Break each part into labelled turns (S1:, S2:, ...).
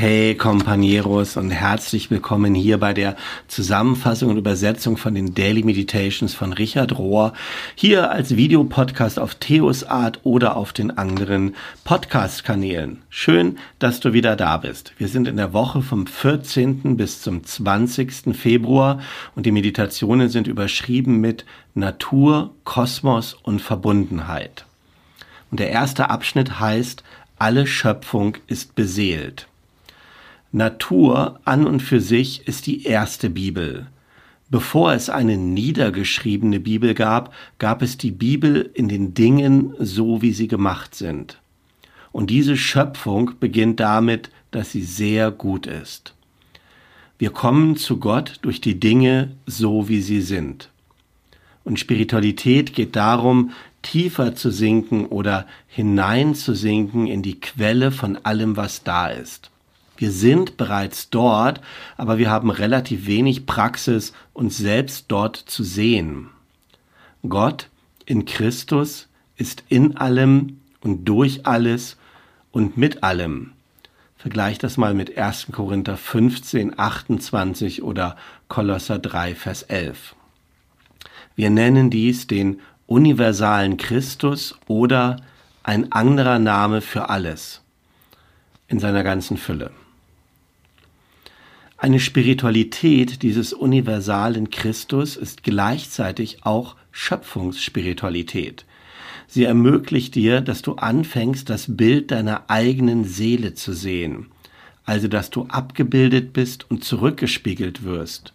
S1: Hey Companeros und herzlich willkommen hier bei der Zusammenfassung und Übersetzung von den Daily Meditations von Richard Rohr. Hier als Videopodcast auf Theos Art oder auf den anderen Podcast-Kanälen. Schön, dass du wieder da bist. Wir sind in der Woche vom 14. bis zum 20. Februar und die Meditationen sind überschrieben mit Natur, Kosmos und Verbundenheit. Und der erste Abschnitt heißt, alle Schöpfung ist beseelt. Natur an und für sich ist die erste Bibel. Bevor es eine niedergeschriebene Bibel gab, gab es die Bibel in den Dingen so, wie sie gemacht sind. Und diese Schöpfung beginnt damit, dass sie sehr gut ist. Wir kommen zu Gott durch die Dinge so, wie sie sind. Und Spiritualität geht darum, tiefer zu sinken oder hineinzusinken in die Quelle von allem, was da ist. Wir sind bereits dort, aber wir haben relativ wenig Praxis, uns selbst dort zu sehen. Gott in Christus ist in allem und durch alles und mit allem. Vergleich das mal mit 1. Korinther 15, 28 oder Kolosser 3, Vers 11. Wir nennen dies den universalen Christus oder ein anderer Name für alles in seiner ganzen Fülle. Eine Spiritualität dieses universalen Christus ist gleichzeitig auch Schöpfungsspiritualität. Sie ermöglicht dir, dass du anfängst, das Bild deiner eigenen Seele zu sehen, also dass du abgebildet bist und zurückgespiegelt wirst.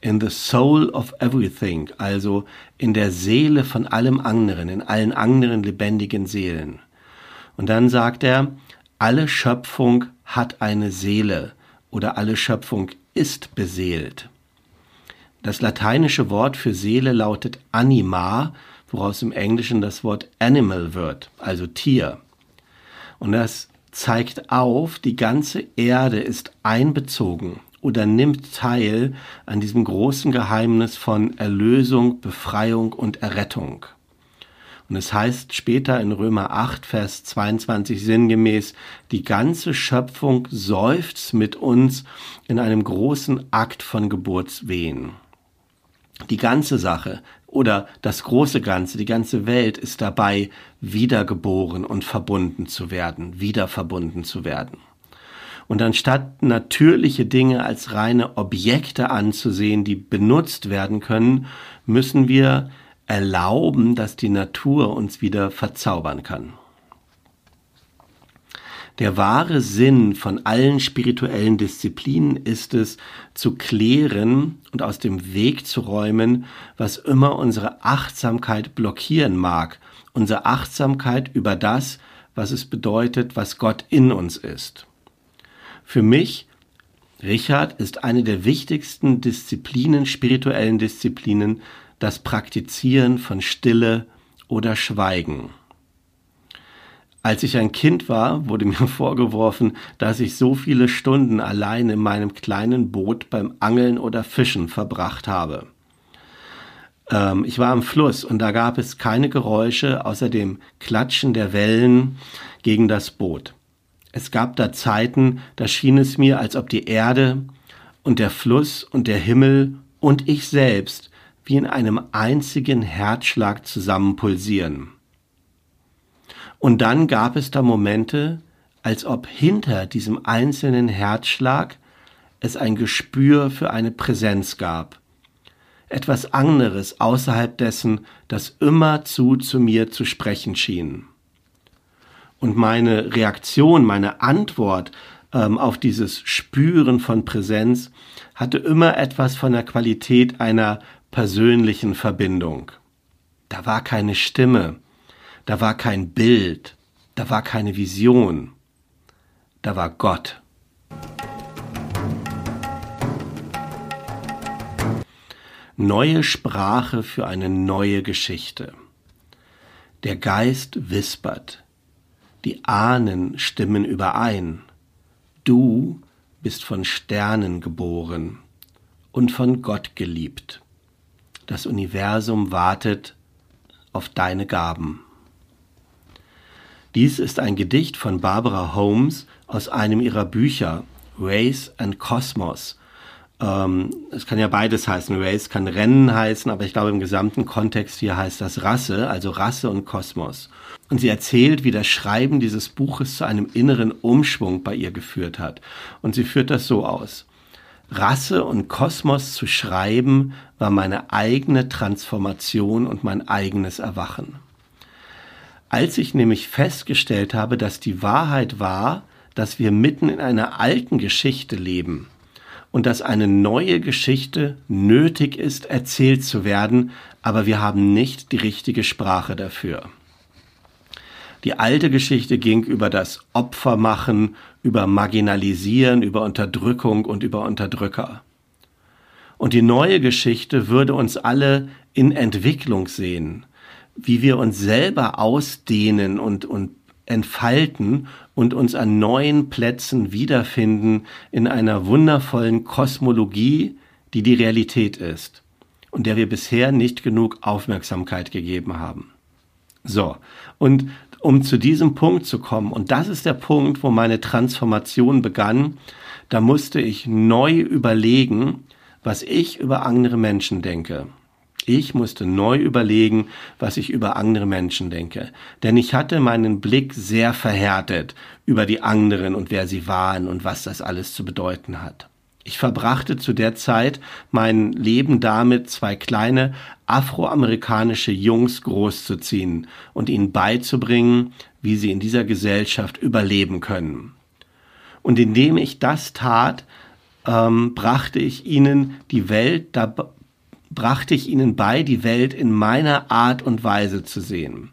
S1: In the soul of everything, also in der Seele von allem anderen, in allen anderen lebendigen Seelen. Und dann sagt er, alle Schöpfung hat eine Seele oder alle Schöpfung ist beseelt. Das lateinische Wort für Seele lautet anima, woraus im Englischen das Wort animal wird, also Tier. Und das zeigt auf, die ganze Erde ist einbezogen oder nimmt teil an diesem großen Geheimnis von Erlösung, Befreiung und Errettung. Und es heißt später in Römer 8, Vers 22 sinngemäß, die ganze Schöpfung seufzt mit uns in einem großen Akt von Geburtswehen. Die ganze Sache oder das große Ganze, die ganze Welt ist dabei, wiedergeboren und verbunden zu werden, wieder verbunden zu werden. Und anstatt natürliche Dinge als reine Objekte anzusehen, die benutzt werden können, müssen wir erlauben, dass die Natur uns wieder verzaubern kann. Der wahre Sinn von allen spirituellen Disziplinen ist es, zu klären und aus dem Weg zu räumen, was immer unsere Achtsamkeit blockieren mag, unsere Achtsamkeit über das, was es bedeutet, was Gott in uns ist. Für mich, Richard, ist eine der wichtigsten Disziplinen, spirituellen Disziplinen, das Praktizieren von Stille oder Schweigen. Als ich ein Kind war, wurde mir vorgeworfen, dass ich so viele Stunden allein in meinem kleinen Boot beim Angeln oder Fischen verbracht habe. Ähm, ich war am Fluss und da gab es keine Geräusche außer dem Klatschen der Wellen gegen das Boot. Es gab da Zeiten, da schien es mir, als ob die Erde und der Fluss und der Himmel und ich selbst wie in einem einzigen Herzschlag zusammen pulsieren. Und dann gab es da Momente, als ob hinter diesem einzelnen Herzschlag es ein Gespür für eine Präsenz gab. Etwas anderes außerhalb dessen, das immerzu zu mir zu sprechen schien. Und meine Reaktion, meine Antwort ähm, auf dieses Spüren von Präsenz hatte immer etwas von der Qualität einer persönlichen Verbindung. Da war keine Stimme, da war kein Bild, da war keine Vision, da war Gott. Neue Sprache für eine neue Geschichte. Der Geist wispert, die Ahnen stimmen überein. Du bist von Sternen geboren und von Gott geliebt. Das Universum wartet auf deine Gaben. Dies ist ein Gedicht von Barbara Holmes aus einem ihrer Bücher Race and Cosmos. Ähm, es kann ja beides heißen. Race kann Rennen heißen, aber ich glaube im gesamten Kontext hier heißt das Rasse, also Rasse und Kosmos. Und sie erzählt, wie das Schreiben dieses Buches zu einem inneren Umschwung bei ihr geführt hat. Und sie führt das so aus. Rasse und Kosmos zu schreiben war meine eigene Transformation und mein eigenes Erwachen. Als ich nämlich festgestellt habe, dass die Wahrheit war, dass wir mitten in einer alten Geschichte leben, und dass eine neue Geschichte nötig ist, erzählt zu werden, aber wir haben nicht die richtige Sprache dafür. Die alte Geschichte ging über das Opfermachen, über Marginalisieren, über Unterdrückung und über Unterdrücker. Und die neue Geschichte würde uns alle in Entwicklung sehen, wie wir uns selber ausdehnen und, und entfalten und uns an neuen Plätzen wiederfinden in einer wundervollen Kosmologie, die die Realität ist und der wir bisher nicht genug Aufmerksamkeit gegeben haben. So, und um zu diesem Punkt zu kommen, und das ist der Punkt, wo meine Transformation begann, da musste ich neu überlegen, was ich über andere Menschen denke. Ich musste neu überlegen, was ich über andere Menschen denke. Denn ich hatte meinen Blick sehr verhärtet über die anderen und wer sie waren und was das alles zu bedeuten hat. Ich verbrachte zu der Zeit mein Leben damit, zwei kleine afroamerikanische Jungs großzuziehen und ihnen beizubringen, wie sie in dieser Gesellschaft überleben können. Und indem ich das tat, ähm, brachte ich ihnen die Welt brachte ich ihnen bei, die Welt in meiner Art und Weise zu sehen.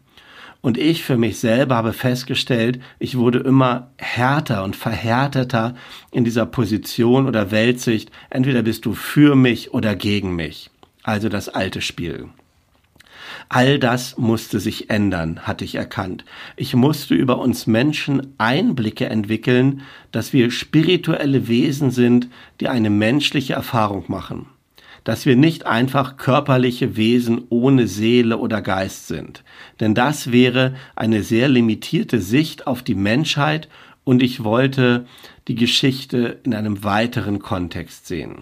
S1: Und ich für mich selber habe festgestellt, ich wurde immer härter und verhärteter in dieser Position oder Weltsicht. Entweder bist du für mich oder gegen mich. Also das alte Spiel. All das musste sich ändern, hatte ich erkannt. Ich musste über uns Menschen Einblicke entwickeln, dass wir spirituelle Wesen sind, die eine menschliche Erfahrung machen dass wir nicht einfach körperliche Wesen ohne Seele oder Geist sind. Denn das wäre eine sehr limitierte Sicht auf die Menschheit und ich wollte die Geschichte in einem weiteren Kontext sehen.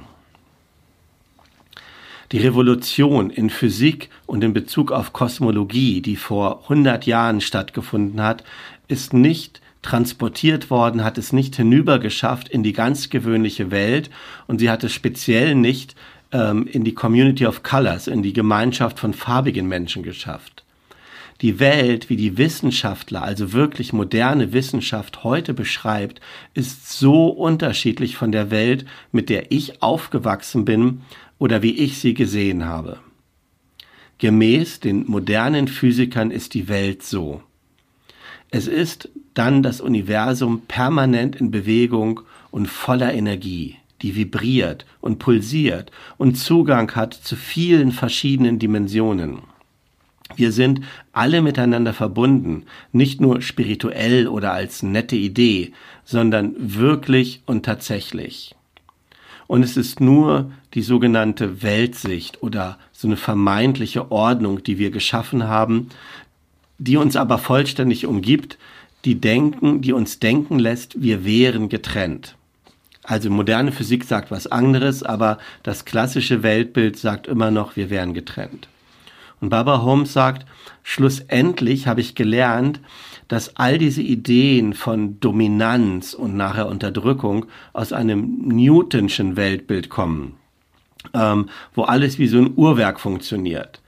S1: Die Revolution in Physik und in Bezug auf Kosmologie, die vor 100 Jahren stattgefunden hat, ist nicht transportiert worden, hat es nicht hinübergeschafft in die ganz gewöhnliche Welt und sie hat es speziell nicht ähm, in die Community of Colors, in die Gemeinschaft von farbigen Menschen geschafft. Die Welt, wie die Wissenschaftler, also wirklich moderne Wissenschaft heute beschreibt, ist so unterschiedlich von der Welt, mit der ich aufgewachsen bin oder wie ich sie gesehen habe. Gemäß den modernen Physikern ist die Welt so. Es ist dann das Universum permanent in Bewegung und voller Energie die vibriert und pulsiert und Zugang hat zu vielen verschiedenen Dimensionen. Wir sind alle miteinander verbunden, nicht nur spirituell oder als nette Idee, sondern wirklich und tatsächlich. Und es ist nur die sogenannte Weltsicht oder so eine vermeintliche Ordnung, die wir geschaffen haben, die uns aber vollständig umgibt, die denken, die uns denken lässt, wir wären getrennt. Also moderne Physik sagt was anderes, aber das klassische Weltbild sagt immer noch, wir wären getrennt. Und Barbara Holmes sagt, schlussendlich habe ich gelernt, dass all diese Ideen von Dominanz und nachher Unterdrückung aus einem Newtonschen Weltbild kommen, ähm, wo alles wie so ein Uhrwerk funktioniert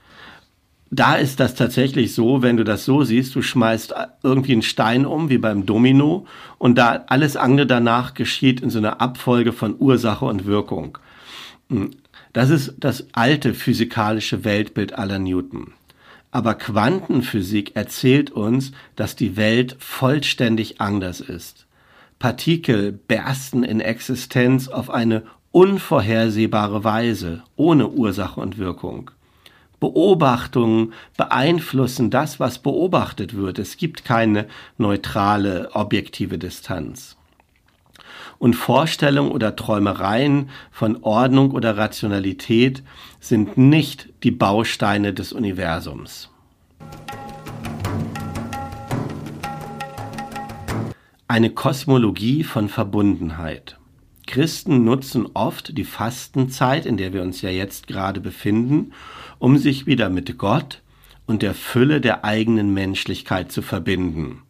S1: da ist das tatsächlich so, wenn du das so siehst, du schmeißt irgendwie einen Stein um, wie beim Domino, und da alles andere danach geschieht in so einer Abfolge von Ursache und Wirkung. Hm. Das ist das alte physikalische Weltbild aller Newton. Aber Quantenphysik erzählt uns, dass die Welt vollständig anders ist. Partikel bersten in Existenz auf eine unvorhersehbare Weise, ohne Ursache und Wirkung. Beobachtungen beeinflussen das, was beobachtet wird. Es gibt keine neutrale, objektive Distanz. Und Vorstellungen oder Träumereien von Ordnung oder Rationalität sind nicht die Bausteine des Universums. Eine Kosmologie von Verbundenheit. Christen nutzen oft die Fastenzeit, in der wir uns ja jetzt gerade befinden, um sich wieder mit Gott und der Fülle der eigenen Menschlichkeit zu verbinden.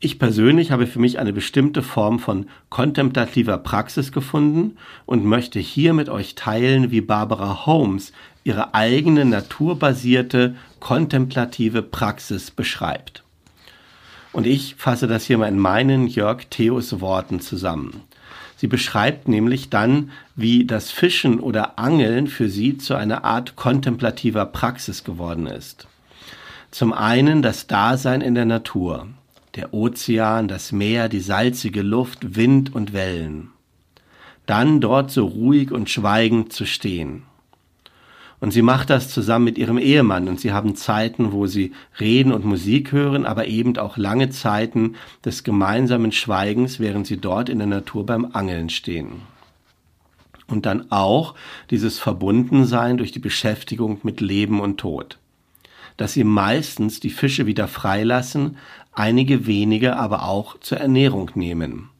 S1: Ich persönlich habe für mich eine bestimmte Form von kontemplativer Praxis gefunden und möchte hier mit euch teilen, wie Barbara Holmes ihre eigene naturbasierte kontemplative Praxis beschreibt. Und ich fasse das hier mal in meinen Jörg Theos Worten zusammen. Sie beschreibt nämlich dann, wie das Fischen oder Angeln für sie zu einer Art kontemplativer Praxis geworden ist. Zum einen das Dasein in der Natur der Ozean, das Meer, die salzige Luft, Wind und Wellen. Dann dort so ruhig und schweigend zu stehen. Und sie macht das zusammen mit ihrem Ehemann und sie haben Zeiten, wo sie reden und Musik hören, aber eben auch lange Zeiten des gemeinsamen Schweigens, während sie dort in der Natur beim Angeln stehen. Und dann auch dieses Verbundensein durch die Beschäftigung mit Leben und Tod dass sie meistens die Fische wieder freilassen, einige wenige aber auch zur Ernährung nehmen.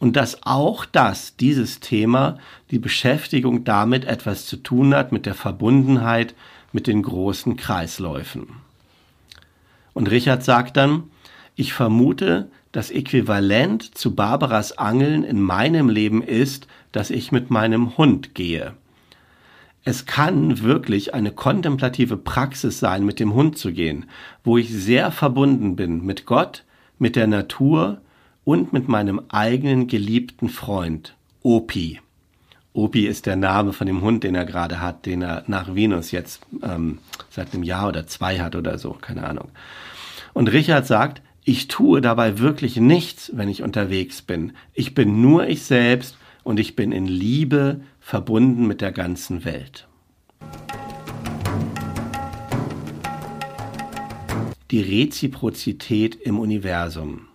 S1: Und dass auch das, dieses Thema, die Beschäftigung damit etwas zu tun hat mit der Verbundenheit mit den großen Kreisläufen. Und Richard sagt dann, ich vermute, das Äquivalent zu Barbaras Angeln in meinem Leben ist, dass ich mit meinem Hund gehe. Es kann wirklich eine kontemplative Praxis sein, mit dem Hund zu gehen, wo ich sehr verbunden bin mit Gott, mit der Natur und mit meinem eigenen geliebten Freund, Opi. Opi ist der Name von dem Hund, den er gerade hat, den er nach Venus jetzt ähm, seit einem Jahr oder zwei hat oder so, keine Ahnung. Und Richard sagt, ich tue dabei wirklich nichts, wenn ich unterwegs bin. Ich bin nur ich selbst und ich bin in Liebe verbunden mit der ganzen Welt. Die Reziprozität im Universum.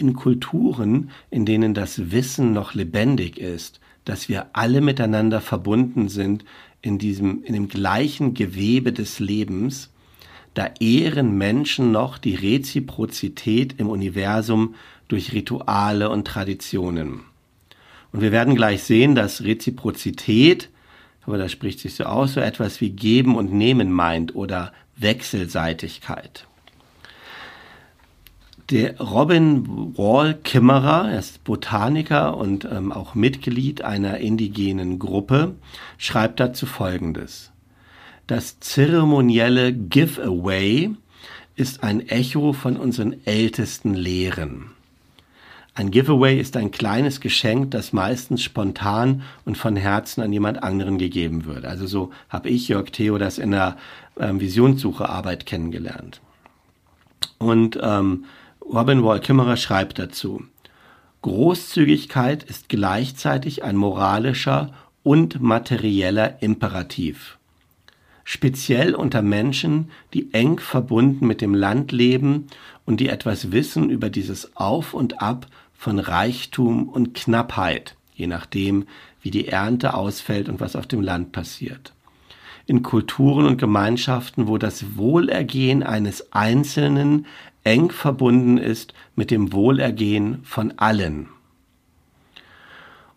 S1: In Kulturen, in denen das Wissen noch lebendig ist, dass wir alle miteinander verbunden sind in diesem, in dem gleichen Gewebe des Lebens, da ehren Menschen noch die Reziprozität im Universum durch Rituale und Traditionen. Und wir werden gleich sehen, dass Reziprozität, aber das spricht sich so aus, so etwas wie Geben und Nehmen meint oder Wechselseitigkeit. Der Robin Wall Kimmerer, er ist Botaniker und ähm, auch Mitglied einer indigenen Gruppe, schreibt dazu Folgendes. Das zeremonielle Giveaway ist ein Echo von unseren ältesten Lehren. Ein Giveaway ist ein kleines Geschenk, das meistens spontan und von Herzen an jemand anderen gegeben wird. Also so habe ich, Jörg Theo, das in der ähm, Visionssuchearbeit kennengelernt. Und ähm, Robin Wall Kimmerer schreibt dazu, Großzügigkeit ist gleichzeitig ein moralischer und materieller Imperativ. Speziell unter Menschen, die eng verbunden mit dem Land leben und die etwas wissen über dieses Auf und Ab von Reichtum und Knappheit, je nachdem, wie die Ernte ausfällt und was auf dem Land passiert. In Kulturen und Gemeinschaften, wo das Wohlergehen eines Einzelnen eng verbunden ist mit dem Wohlergehen von allen.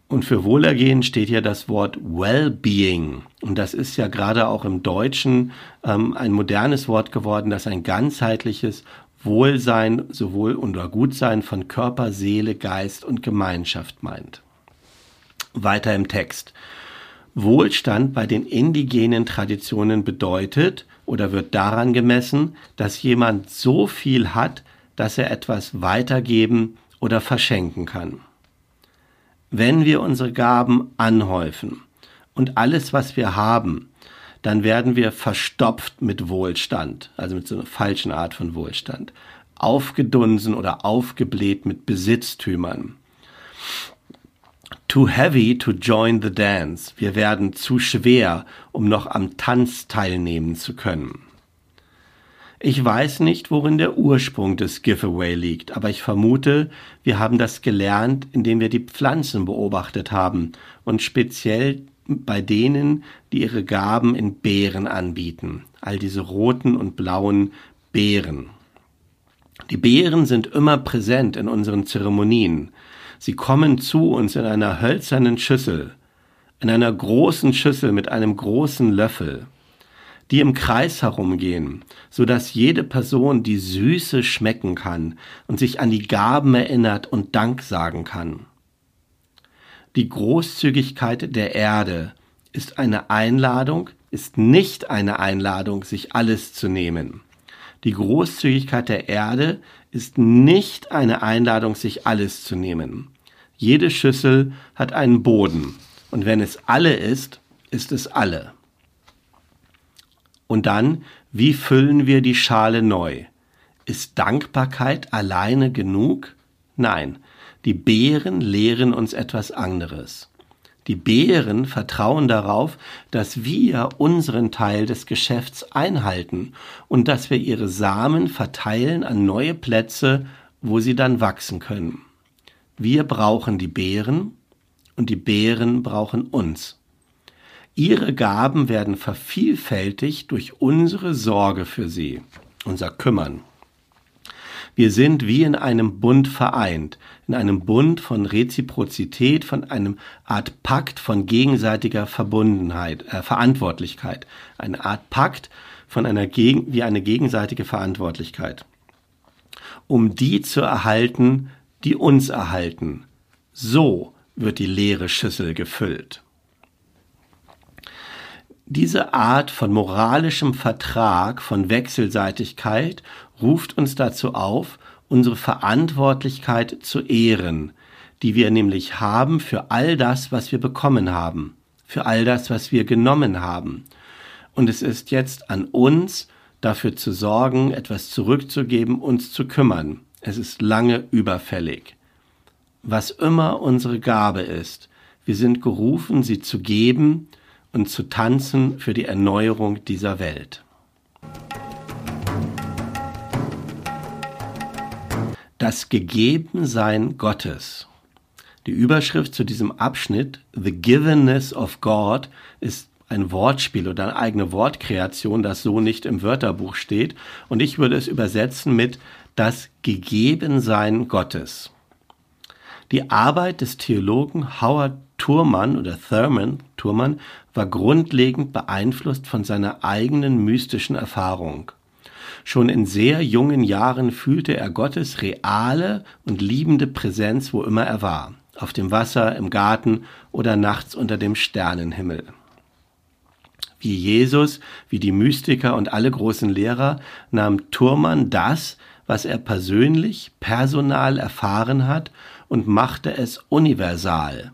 S1: Und für Wohlergehen steht ja das Wort Well-Being. Und das ist ja gerade auch im Deutschen ähm, ein modernes Wort geworden, das ein ganzheitliches Wohlsein sowohl oder Gutsein von Körper, Seele, Geist und Gemeinschaft meint. Weiter im Text. Wohlstand bei den indigenen Traditionen bedeutet oder wird daran gemessen, dass jemand so viel hat, dass er etwas weitergeben oder verschenken kann. Wenn wir unsere Gaben anhäufen und alles, was wir haben, dann werden wir verstopft mit Wohlstand, also mit so einer falschen Art von Wohlstand, aufgedunsen oder aufgebläht mit Besitztümern. Too heavy to join the dance. Wir werden zu schwer, um noch am Tanz teilnehmen zu können. Ich weiß nicht, worin der Ursprung des Giveaway liegt, aber ich vermute, wir haben das gelernt, indem wir die Pflanzen beobachtet haben und speziell bei denen, die ihre Gaben in Beeren anbieten. All diese roten und blauen Beeren. Die Beeren sind immer präsent in unseren Zeremonien. Sie kommen zu uns in einer hölzernen Schüssel, in einer großen Schüssel mit einem großen Löffel, die im Kreis herumgehen, so dass jede Person die Süße schmecken kann und sich an die Gaben erinnert und Dank sagen kann. Die Großzügigkeit der Erde ist eine Einladung, ist nicht eine Einladung, sich alles zu nehmen. Die Großzügigkeit der Erde ist nicht eine Einladung, sich alles zu nehmen. Jede Schüssel hat einen Boden und wenn es alle ist, ist es alle. Und dann, wie füllen wir die Schale neu? Ist Dankbarkeit alleine genug? Nein, die Beeren lehren uns etwas anderes. Die Bären vertrauen darauf, dass wir unseren Teil des Geschäfts einhalten und dass wir ihre Samen verteilen an neue Plätze, wo sie dann wachsen können. Wir brauchen die Bären und die Bären brauchen uns. Ihre Gaben werden vervielfältigt durch unsere Sorge für sie, unser Kümmern. Wir sind wie in einem Bund vereint, in einem Bund von Reziprozität, von einem Art Pakt von gegenseitiger Verbundenheit, äh, Verantwortlichkeit, eine Art Pakt von einer gegen, wie eine gegenseitige Verantwortlichkeit, um die zu erhalten, die uns erhalten. So wird die leere Schüssel gefüllt. Diese Art von moralischem Vertrag, von Wechselseitigkeit ruft uns dazu auf, unsere Verantwortlichkeit zu ehren, die wir nämlich haben für all das, was wir bekommen haben, für all das, was wir genommen haben. Und es ist jetzt an uns, dafür zu sorgen, etwas zurückzugeben, uns zu kümmern. Es ist lange überfällig. Was immer unsere Gabe ist, wir sind gerufen, sie zu geben und zu tanzen für die Erneuerung dieser Welt. Das Gegebensein Gottes. Die Überschrift zu diesem Abschnitt, The Givenness of God, ist ein Wortspiel oder eine eigene Wortkreation, das so nicht im Wörterbuch steht. Und ich würde es übersetzen mit das Gegebensein Gottes. Die Arbeit des Theologen Howard Thurman oder Thurman, Thurman war grundlegend beeinflusst von seiner eigenen mystischen Erfahrung. Schon in sehr jungen Jahren fühlte er Gottes reale und liebende Präsenz, wo immer er war, auf dem Wasser, im Garten oder nachts unter dem Sternenhimmel. Wie Jesus, wie die Mystiker und alle großen Lehrer nahm Thurmann das, was er persönlich, personal erfahren hat und machte es universal.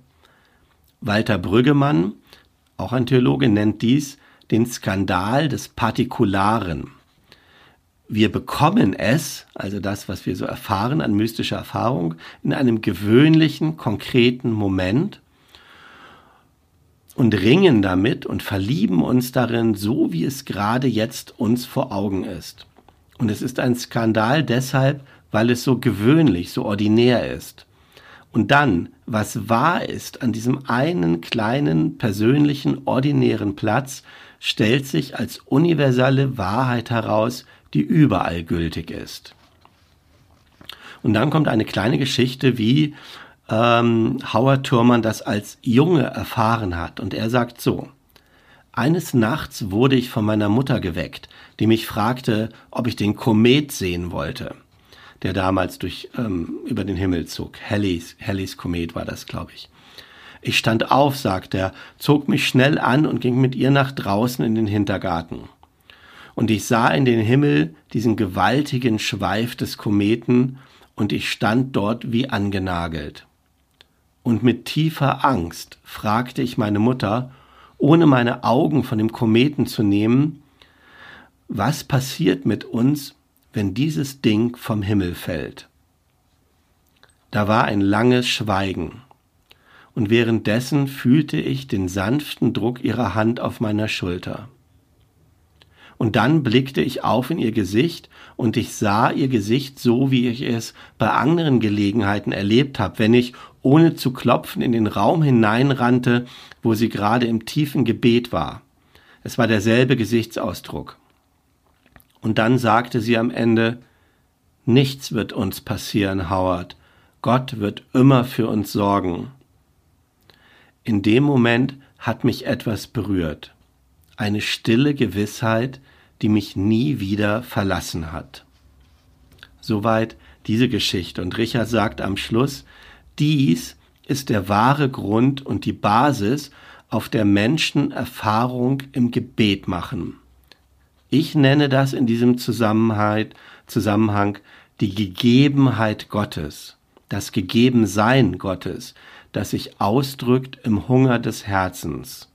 S1: Walter Brüggemann, auch ein Theologe, nennt dies den Skandal des Partikularen wir bekommen es, also das, was wir so erfahren an mystischer Erfahrung, in einem gewöhnlichen, konkreten Moment und ringen damit und verlieben uns darin, so wie es gerade jetzt uns vor Augen ist. Und es ist ein Skandal deshalb, weil es so gewöhnlich, so ordinär ist. Und dann, was wahr ist an diesem einen kleinen, persönlichen, ordinären Platz, stellt sich als universelle Wahrheit heraus, die überall gültig ist. Und dann kommt eine kleine Geschichte, wie ähm, Howard Thurman das als Junge erfahren hat. Und er sagt so, eines Nachts wurde ich von meiner Mutter geweckt, die mich fragte, ob ich den Komet sehen wollte, der damals durch, ähm, über den Himmel zog. Halley's, Halley's Komet war das, glaube ich. Ich stand auf, sagt er, zog mich schnell an und ging mit ihr nach draußen in den Hintergarten und ich sah in den Himmel diesen gewaltigen Schweif des Kometen, und ich stand dort wie angenagelt. Und mit tiefer Angst fragte ich meine Mutter, ohne meine Augen von dem Kometen zu nehmen, was passiert mit uns, wenn dieses Ding vom Himmel fällt? Da war ein langes Schweigen, und währenddessen fühlte ich den sanften Druck ihrer Hand auf meiner Schulter. Und dann blickte ich auf in ihr Gesicht und ich sah ihr Gesicht so, wie ich es bei anderen Gelegenheiten erlebt habe, wenn ich ohne zu klopfen in den Raum hineinrannte, wo sie gerade im tiefen Gebet war. Es war derselbe Gesichtsausdruck. Und dann sagte sie am Ende, Nichts wird uns passieren, Howard. Gott wird immer für uns sorgen. In dem Moment hat mich etwas berührt. Eine stille Gewissheit, die mich nie wieder verlassen hat. Soweit diese Geschichte. Und Richard sagt am Schluss, dies ist der wahre Grund und die Basis, auf der Menschen Erfahrung im Gebet machen. Ich nenne das in diesem Zusammenhang, die Gegebenheit Gottes, das Gegebensein Gottes, das sich ausdrückt im Hunger des Herzens.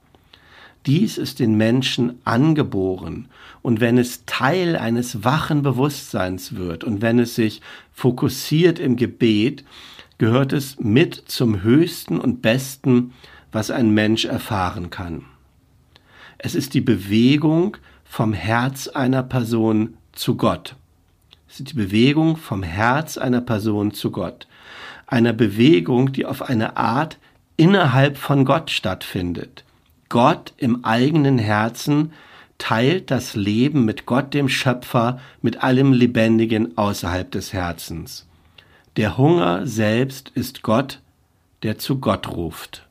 S1: Dies ist den Menschen angeboren, und wenn es Teil eines wachen Bewusstseins wird und wenn es sich fokussiert im Gebet, gehört es mit zum Höchsten und Besten, was ein Mensch erfahren kann. Es ist die Bewegung vom Herz einer Person zu Gott. Es ist die Bewegung vom Herz einer Person zu Gott. Einer Bewegung, die auf eine Art innerhalb von Gott stattfindet. Gott im eigenen Herzen teilt das Leben mit Gott dem Schöpfer, mit allem Lebendigen außerhalb des Herzens. Der Hunger selbst ist Gott, der zu Gott ruft.